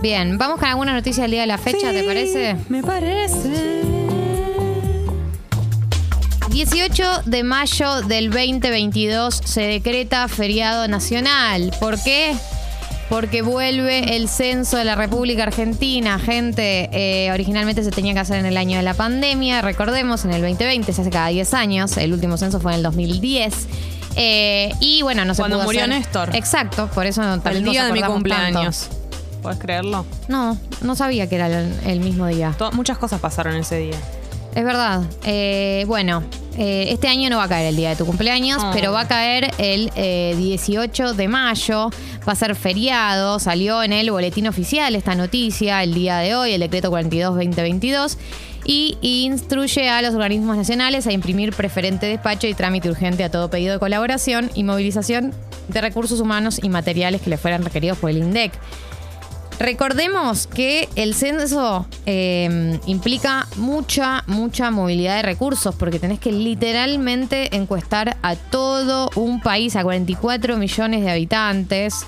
Bien, vamos con alguna noticia del día de la fecha, ¿te parece? Me parece. 18 de mayo del 2022 se decreta feriado nacional. ¿Por qué? Porque vuelve el censo de la República Argentina. Gente, eh, originalmente se tenía que hacer en el año de la pandemia. Recordemos, en el 2020 se hace cada 10 años. El último censo fue en el 2010. Eh, y bueno, no se Cuando pudo murió hacer. Néstor. Exacto, por eso El también nos día de mi tanto. ¿Puedes creerlo? No, no sabía que era el, el mismo día. To- muchas cosas pasaron ese día. Es verdad. Eh, bueno, eh, este año no va a caer el día de tu cumpleaños, Oh. pero va a caer el eh, 18 de mayo. Va a ser feriado. Salió en el boletín oficial esta noticia el ddía de hoy, el decreto 42-2022. Y instruye a los organismos nacionales a imprimir preferente despacho y trámite urgente a todo pedido de colaboración y movilización de recursos humanos y materiales que le fueran requeridos por el INDEC. Recordemos que el censo eh, implica mucha, mucha movilidad de recursos, porque tenés que literalmente encuestar a todo un país, a 44 millones de habitantes.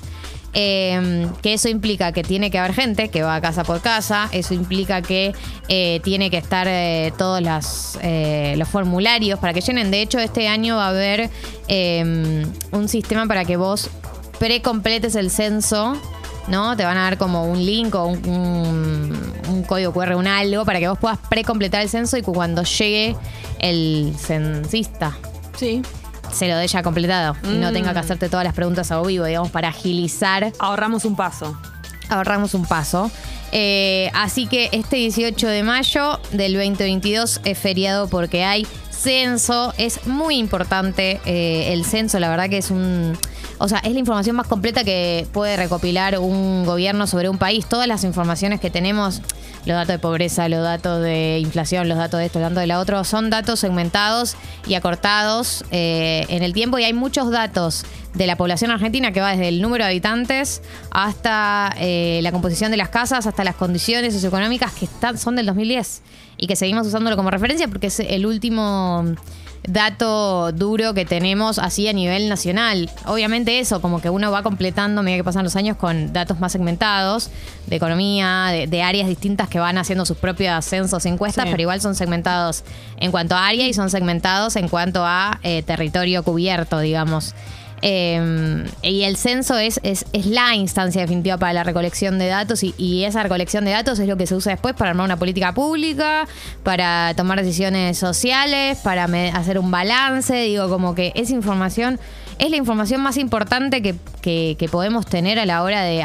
eh, que eso implica que tiene que haber gente que va casa por casa, eso implica que eh, tiene que estar eh, todos eh, los formularios para que llenen. De hecho, este año va a haber eh, un sistema para que vos precompletes el censo ¿no? Te van a dar como un link o un, un- un código QR, un algo, para que vos puedas precompletar el censo y cuando llegue el censista Sí. se lo dé ya completado y no Mm. tenga que hacerte todas las preguntas a vivo, digamos, para agilizar Ahorramos un paso. ahorramos un paso. Eh, así que este 18 de mayo del 2022 es feriado porque hay censo. Es muy importante eh, el censo, la verdad que es un... O sea, es la información más completa que puede recopilar un gobierno sobre un país. Todas las informaciones que tenemos, los datos de pobreza, los datos de inflación, los datos de esto, los datos de la otro, son datos segmentados y acortados eh, en el tiempo y hay muchos datos de la población argentina que va desde el número de habitantes hasta eh, la composición de las casas, hasta las condiciones socioeconómicas que están, son del 2010 y que seguimos usándolo como referencia porque es el último dato duro que tenemos así a nivel nacional. Obviamente eso, como que uno va completando a medida que pasan los años con datos más segmentados de economía, de, de áreas distintas que van haciendo sus propios censos encuestas, Sí. pero igual son segmentados en cuanto a área y son segmentados en cuanto a eh, territorio cubierto, digamos. Eh, y el censo es, es, es la instancia definitiva para la recolección de datos y, esa recolección de datos es lo que se usa después para armar una política pública, para tomar decisiones sociales, para hacer un balance. Digo, como que esa información es la información más importante que, que- podemos tener a la hora de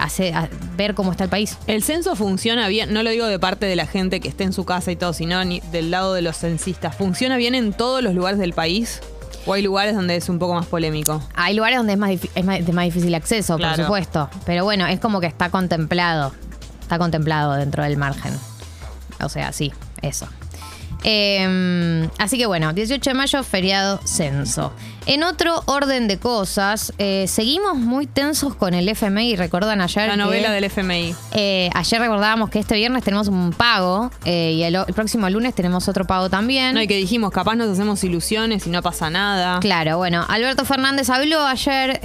ver cómo está el país. El censo funciona bien, no lo digo de parte de la gente que esté en su casa y todo, sino del lado de los censistas. ¿Funciona bien en todos los lugares del país? ¿O hay lugares donde es un poco más polémico? Hay lugares donde es más, es más, de más difícil acceso, Claro. por supuesto. Pero bueno, es como que está contemplado. Está contemplado dentro del margen. O sea, sí, eso. Eh, así que bueno, 18 de mayo, feriado censo. En otro orden de cosas, eh, seguimos muy tensos con el FMI. Recuerdan ayer. La que- novela del FMI. eh, ayer recordábamos que este viernes tenemos un pago eh, y el, el próximo lunes tenemos otro pago también. No, y que dijimos, capaz nos hacemos ilusiones y no pasa nada. Claro, bueno, Alberto Fernández habló ayer,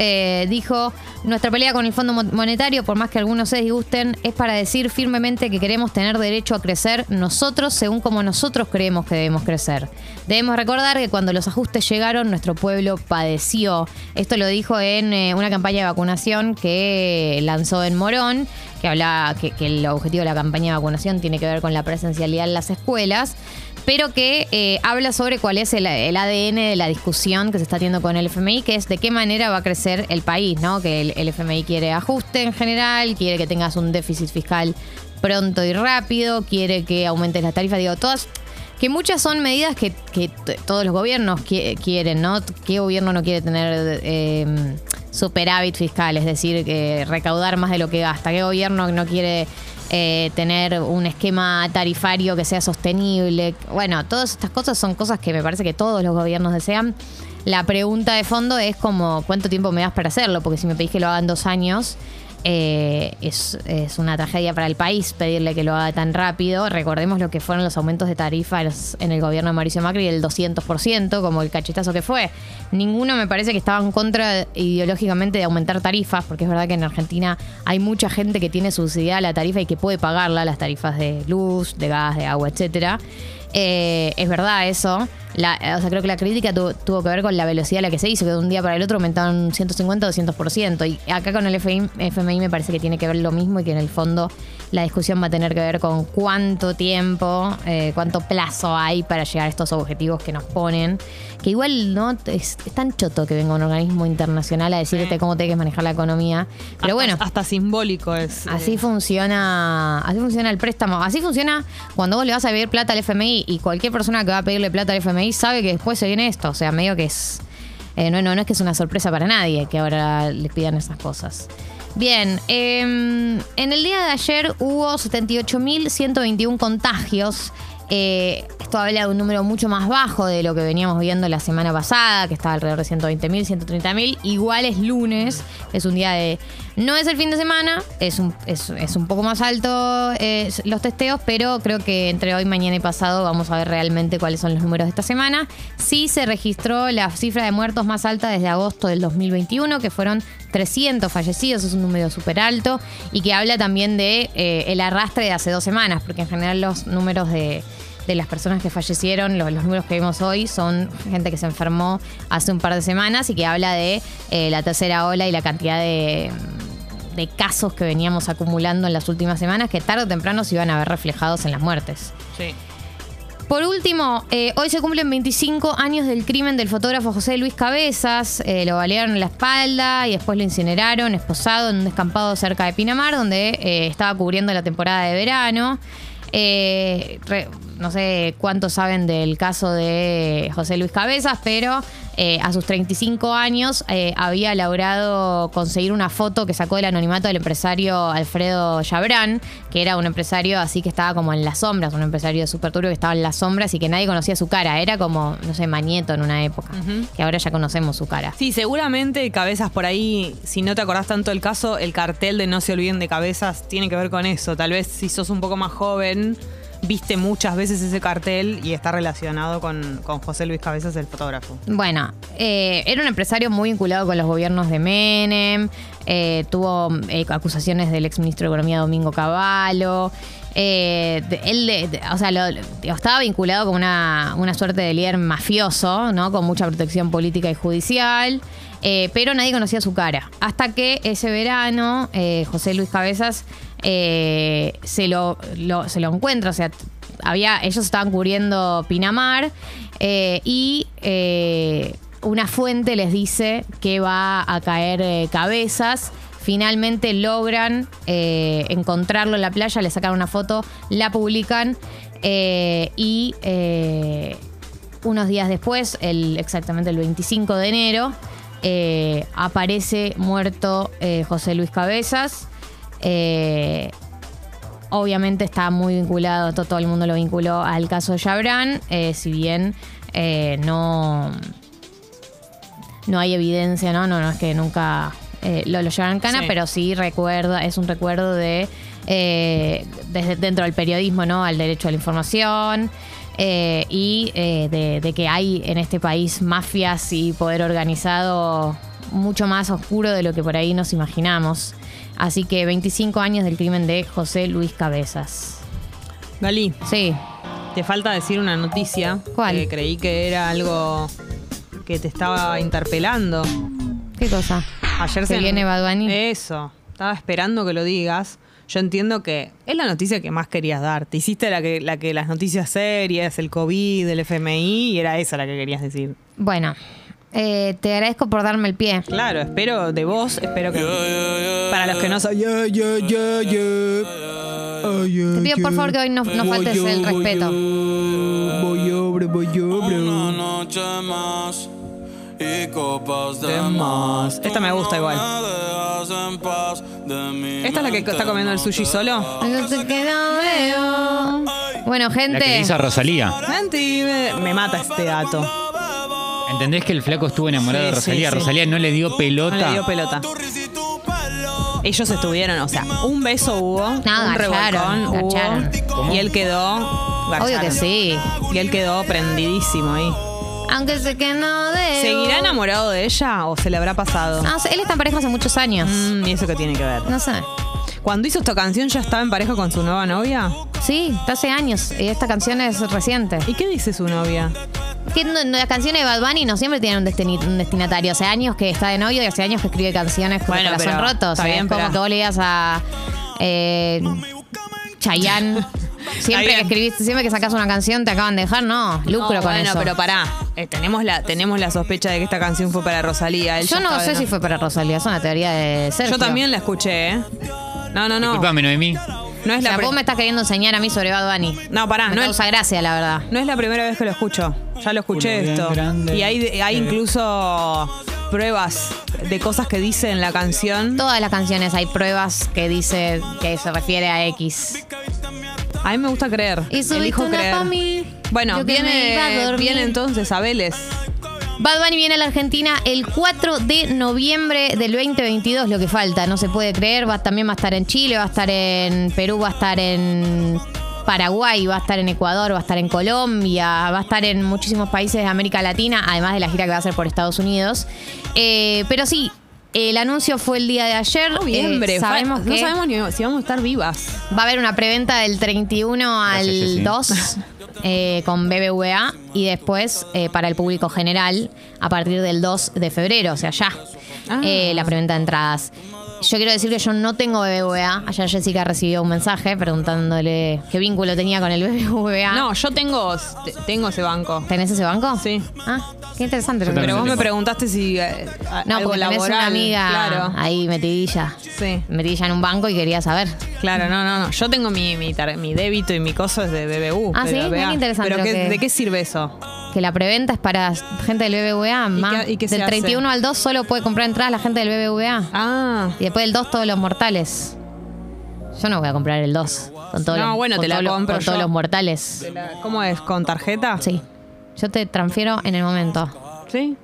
dijo, nuestra pelea con el Fondo Mon- Monetario, por más que algunos se disgusten, es para decir firmemente que queremos tener derecho a crecer nosotros según como nosotros creemos que debemos crecer. Debemos recordar que cuando los ajustes llegaron, nuestro pueblo padeció. Esto lo dijo en eh, una campaña de vacunación que lanzó en Morón, que habla que, el objetivo de la campaña de vacunación tiene que ver con la presencialidad en las escuelas pero que eh, habla sobre cuál es el, el ADN de la discusión que se está teniendo con el FMI, que es de qué manera va a crecer el país, ¿no? Que el, el FMI quiere ajuste en general, quiere que tengas un déficit fiscal pronto y rápido, quiere que aumentes las tarifas, digo, todas que muchas son medidas que, todos los gobiernos qui- quieren, ¿no? ¿Qué gobierno no quiere tener eh, superávit fiscal? Es decir, que recaudar más de lo que gasta. ¿Qué gobierno no quiere eh, tener un esquema tarifario que sea sostenible? Bueno, todas estas cosas son cosas que me parece que todos los gobiernos desean. La pregunta de fondo es como, ¿cuánto tiempo me das para hacerlo? Porque si me pedís que lo haga en dos años, eh, es, es una tragedia para el país pedirle que lo haga tan rápido. Recordemos lo que fueron los aumentos de tarifas en el gobierno de Mauricio Macri del 200%, como el cachetazo que fue. Ninguno me parece que estaba en contra ideológicamente de aumentar tarifas, porque es verdad que en Argentina hay mucha gente que tiene subsidiada la tarifa y que puede pagarla, las tarifas de luz, de gas, de agua, etcétera. Eh, es verdad eso. La, o sea, creo que la crítica tu- tuvo que ver con la velocidad a la que se hizo, que de un día para el otro aumentaron un 150 o 200%. Y acá con el FMI, FMI me parece que tiene que ver lo mismo y que en el fondo la discusión va a tener que ver con cuánto tiempo, eh, cuánto plazo hay para llegar a estos objetivos que nos ponen. Que igual no es, es tan choto que venga un organismo internacional a decirte Sí. cómo tenés que manejar la economía. Pero Hasta- bueno. Hasta simbólico es. eh, Así funciona, así funciona el préstamo. Así funciona cuando vos le vas a pedir plata al FMI y cualquier persona que va a pedirle plata al FMI sabe que después se viene esto. O sea, medio que es. eh, no, no, no es que es una sorpresa para nadie que ahora le pidan esas cosas. Bien, eh, en el día de ayer hubo 78.121 contagios. Eh, esto habla de un número mucho más bajo de lo que veníamos viendo la semana pasada, que estaba alrededor de 120.000, 130.000. Igual es lunes, es un día de... No es el fin de semana, es un, es, un poco más alto eh, los testeos, pero creo que entre hoy, mañana y pasado vamos a ver realmente cuáles son los números de esta semana. Sí se registró la cifra de muertos más alta desde agosto del 2021, que fueron 300 fallecidos, es un número súper alto, y que habla también de eh, el arrastre de hace dos semanas, porque en general los números de de las personas que fallecieron, los, los números que vimos hoy, son gente que se enfermó hace un par de semanas y que habla de eh, la tercera ola y la cantidad de, de casos que veníamos acumulando en las últimas semanas que tarde o temprano se iban a ver reflejados en las muertes. Sí. Por último, eh, hoy se cumplen 25 años del crimen del fotógrafo José Luis Cabezas. Eh, lo balearon en la espalda y después lo incineraron, esposado en un descampado cerca de Pinamar, donde eh, estaba cubriendo la temporada de verano. Re- no sé cuántos saben del caso de José Luis Cabezas, pero eh, a sus 35 años eh, había logrado conseguir una foto que sacó del anonimato del empresario Alfredo Chabrán, que era un empresario así que estaba como en las sombras, un empresario súper turbio que estaba en las sombras y que nadie conocía su cara. Era como, no sé, Mañeto en una época, que ahora ya conocemos su cara. Sí, seguramente cabezas por ahí, si no te acordás tanto del caso, el cartel de No se olviden de cabezas tiene que ver con eso. Tal vez si sos un poco más joven, viste muchas veces ese cartel y está relacionado con, con José Luis Cabezas, el fotógrafo. Bueno, eh, era un empresario muy vinculado con los gobiernos de Menem, eh, tuvo eh, acusaciones del exministro de Economía Domingo Cavallo. él, o sea, estaba vinculado con una, una suerte de líder mafioso, ¿no? Con mucha protección política y judicial, pero nadie conocía su cara. Hasta que ese verano, José Luis Cabezas eh, se, lo, se lo encuentra, o sea, había, ellos estaban cubriendo Pinamar eh, y eh, una fuente les dice que va a caer cabezas. Finalmente logran encontrarlo en la playa, le sacan una foto, la publican y unos días después, el, exactamente el 25 de enero, aparece muerto José Luis Cabezas. Eh, obviamente está muy vinculado, to- todo, el mundo lo vinculó al caso de Chabrán, eh, si bien eh, no, no hay evidencia, ¿no? No, no es que nunca eh, lo, lo llevaron en cana, Sí. pero sí recuerda, es un recuerdo de desde dentro del periodismo, ¿no? Al derecho a la información. y de, de que hay en este país mafias y poder organizado mucho más oscuro de lo que por ahí nos imaginamos. Así que 25 años del crimen de José Luis Cabezas. Gali, Sí, te falta decir una noticia. ¿Cuál? Que creí que era algo que te estaba interpelando. ¿qué cosa? Ayer ¿Que se viene Bad Bunny? Eso. Estaba esperando que lo digas. Yo entiendo que es la noticia que más querías dar. Te hiciste la que, la que las noticias serias, el COVID, el FMI, y era esa la que querías decir. Bueno, eh, te agradezco por darme el pie. Claro, espero de vos, espero que. Para los que no sabían. Te pido por favor que hoy no, no faltes el respeto. Voy voy. Una noche más y copas de más. Esta me gusta igual. ¿Esta es la que está comiendo el sushi solo? Bueno, La que gente. a Rosalía. Me mata este dato. ¿Entendés que el flaco estuvo enamorado Sí, de Rosalía? sí, sí. Rosalía no le dio No pelota. le dio pelota. Ellos estuvieron, o sea, un beso hubo, un garcharon, revolcón hubo, garcharon. y él quedó. Obvio que sí. Y él quedó prendidísimo ahí. Aunque sé que no de. ¿Seguirá enamorado de ella o se le habrá pasado? No sé, él está en pareja hace muchos años. Mm, ¿Y eso qué tiene que ver? No sé. Cuando hizo esta canción ya estaba en pareja con su nueva novia. Sí, está hace años. Y esta canción es reciente. ¿Y qué dice su novia? Que no- no, las canciones de Bad Bunny no siempre tienen un, destini- un destinatario. Hace años que está de novio y hace años que escribe canciones con Bueno, corazón roto. Está bien, es como pero- que vos le digas a eh, Chayanne. Siempre que bien. escribiste, siempre que sacas una canción te acaban de dejar, no. Lucro No, con bueno, eso. pero pará. Eh, tenemos, la, tenemos la sospecha de que esta canción fue para Rosalía. Él Yo no sé si fue para Rosalía, es una teoría de Sergio. Yo también la escuché, ¿eh? No, no, no. Disculpame, Noemí. No es O sea, pri- vos me estás queriendo enseñar a mí sobre Bad Bunny. No, pará, Me no es, causa gracia, la verdad. no es la primera vez que lo escucho. Ya lo escuché Uno bien esto. grande. Y hay, hay incluso pruebas de cosas que dice en la canción. Todas las canciones hay pruebas que dice que se refiere a X. A mí me gusta creer. Y subiste Elijo una creer. pa' mí. Bueno, Yo que me iba a viene, dormir. viene entonces Abeles. Bad Bunny viene a la Argentina el 4 de noviembre del 2022, lo que falta, no se puede creer. Va, también va a estar en Chile, va a estar en Perú, va a estar en Paraguay, va a estar en Ecuador, va a estar en Colombia, va a estar en muchísimos países de América Latina, además de la gira que va a hacer por Estados Unidos. Eh, pero sí, el anuncio fue el día de ayer. Noviembre. Eh, sabemos no que sabemos ni si vamos a estar vivas. Va a haber una preventa del 31 al Gracias, Jessy. 2 eh, con BBVA y después eh, para el público general a partir del 2 de febrero, o sea, ya. Ah. eh, la preventa de entradas. Yo quiero decir que yo no tengo BBVA. Ayer Jessica recibió un mensaje preguntándole qué vínculo tenía con el BBVA. No, yo tengo, tengo ese banco. ¿Tenés ese banco? Sí. Ah, qué interesante. Yo Pero vos me preguntaste si eh, a- No, algo porque tenés laboral. una amiga Claro. ahí metidilla. Sí. Metidilla en un banco y quería saber. Claro, no, no, no. Yo tengo mi, mi, tar- mi débito y mi coso es de BBU. Ah, ¿sí? BBVA. Mira qué interesante ¿Pero lo qué- que- de qué sirve eso? Que la preventa es para gente del BBVA. más. qué- y qué se del hace? 31 al 2 solo puede comprar entradas la gente del BBVA. Ah. Y después del 2 todos los mortales. Yo no voy a comprar el 2. Con todos No, los, bueno, con te la los- compro con todos los mortales. la- ¿Cómo es? ¿Con tarjeta? Sí. Yo te transfiero en el momento. ¿Sí?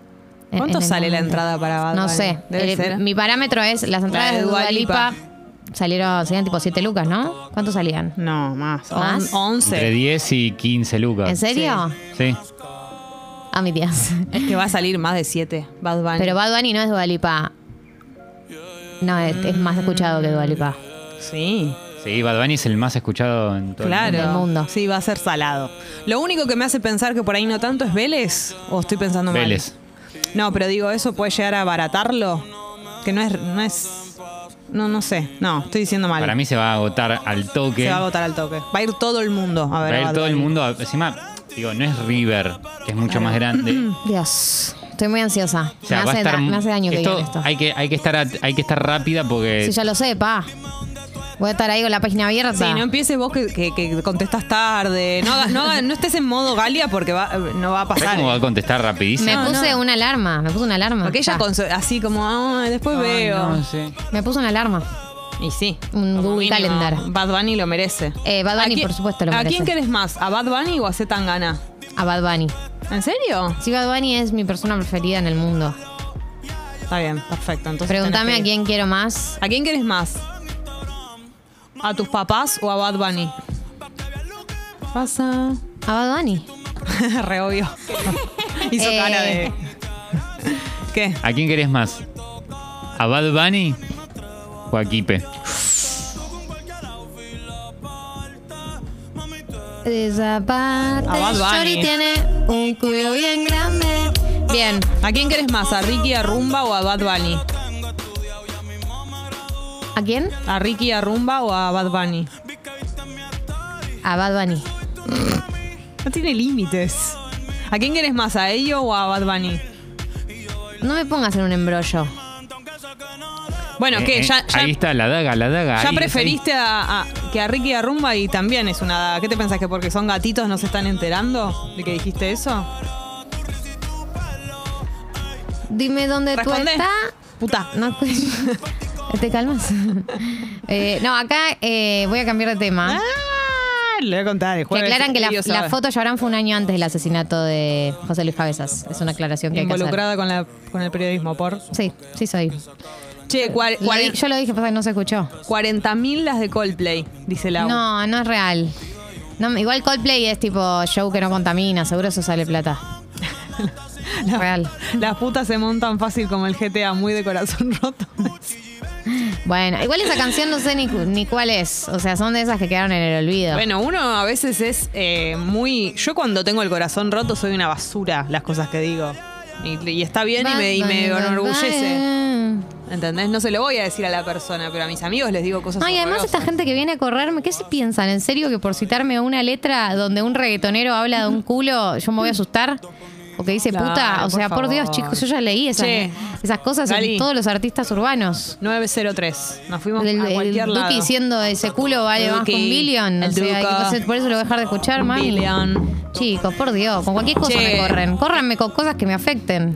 ¿Cuánto en sale la entrada para Bad No sé. Debe El- ser. Mi parámetro es las entradas de de Dua Dua Lipa Lipa. Salieron, salían tipo 7 lucas, ¿no? ¿Cuánto salían? No, más. ¿Más? On- 11. Entre 10 y 15 lucas. ¿En serio? Sí. Ah, mi tía. Es que va a salir más de 7. Bad Bunny. Pero Bad Bunny no es Dua Lipa. No, es, es más escuchado que Dua Lipa. Sí. Sí, Bad Bunny es el más escuchado en todo el Claro. mundo. Sí, va a ser salado. Lo único que me hace pensar que por ahí no tanto es Vélez. ¿O estoy pensando mal? Vélez. No, pero digo, ¿eso puede llegar a abaratarlo? Que no es. No, es, no, no sé. No, estoy diciendo mal. Para mí se va a agotar al toque. se va a agotar al toque. Va a ir todo el mundo a ver. Va a ir todo el mundo. a- Encima, digo, no es River, que es mucho más grande. Dios. Estoy muy ansiosa. O sea, me, hace estar. da- me hace daño que esto, esto. Hay que, hay, que estar, hay que estar rápida porque. Si ya lo sé, pa. Voy a estar ahí con la página abierta. Sí, no empieces vos que, que- que contestas tarde. No, no, no estés en modo Galia porque va, no va a ¿Sabes pasar. cómo va a contestar rapidísimo? me No, puse no. una alarma. Me puse una alarma. Porque ella con su- así como, "Ah, después Ay, veo. no, sí. Me puse una alarma. Y sí. Un Google mínimo, Calendar. Bad Bunny lo merece. Eh, Bad ¿A Bunny, quién- por supuesto, lo ¿A merece. quién querés más? ¿A Bad Bunny o a Zetangana? A Bad Bunny. ¿En serio? Sí, Bad Bunny es mi persona preferida en el mundo. Está bien, perfecto. Entonces Pregúntame a quién quiero más. ¿A quién querés más? ¿A tus papás o a Bad Bunny? Pasa. A Bad Bunny. Re obvio. Hizo Eh. cara de. ¿Qué? ¿A quién querés más? ¿A Bad Bunny o a Kipe? Esa parte. A Bad Bunny. Tiene un culo bien grande. Bien. ¿A quién querés más? ¿A Ricky a Rumba o a Bad Bunny? ¿A quién? ¿A Ricky a Rumba o a Bad Bunny? A Bad Bunny. No tiene límites. ¿A quién querés más? ¿A ello o a Bad Bunny? No me pongas en un embrollo. Bueno, ¿qué? Eh, eh, Ya, ya- ahí está, la daga, la daga. ya ahí, preferiste a, a- que a Ricky a Rumba y también es una daga. ¿Qué te pensás que porque son gatitos no se están enterando de que dijiste eso? Dime dónde Responde. tú estás. Puta. No, ¿Te calmas? Eh, no, acá eh, voy a cambiar de tema. Ah, le voy a contar. el que aclaran que la, la foto Llorán fue un año antes del asesinato de José Luis Cabezas. Es una aclaración que hay que hacer. Involucrada con, la, con el periodismo, por. Sí, sí soy. Che, cua- Lo di- cuare- yo lo dije, pasa que no se escuchó. 40.000 las de Coldplay, dice Lau. No, no es real. No, igual Coldplay es tipo show que no contamina, seguro eso sale plata. Real. Las putas se montan fácil como el GTA, muy de corazón roto. Bueno, igual esa canción no sé ni, ni cuál es. O sea, son de esas que quedaron en el olvido. Bueno, uno a veces es eh, muy. Yo cuando tengo el corazón roto soy una basura, las cosas que digo. Y, y está bien y me, y me enorgullece. ¿Entendés? No se lo voy a decir a la persona, pero a mis amigos les digo cosas No, y además esta gente que viene a correrme, ¿qué se piensan? ¿En serio que por citarme una letra donde un reggaetonero habla de un culo, yo me voy a asustar? O que dice Claro, puta, o por sea, por, Dios, chicos, yo ya leí esas, Che, esas cosas Gali. en todos los artistas urbanos. 903. Nos fuimos El, a el cualquier Duki lado. diciendo ese culo vale más que un Duki, el O sea, por eso lo voy a dejar de escuchar, mami. billion. Chicos, por Dios, con cualquier cosa Che. me corren. Córranme con cosas que me afecten.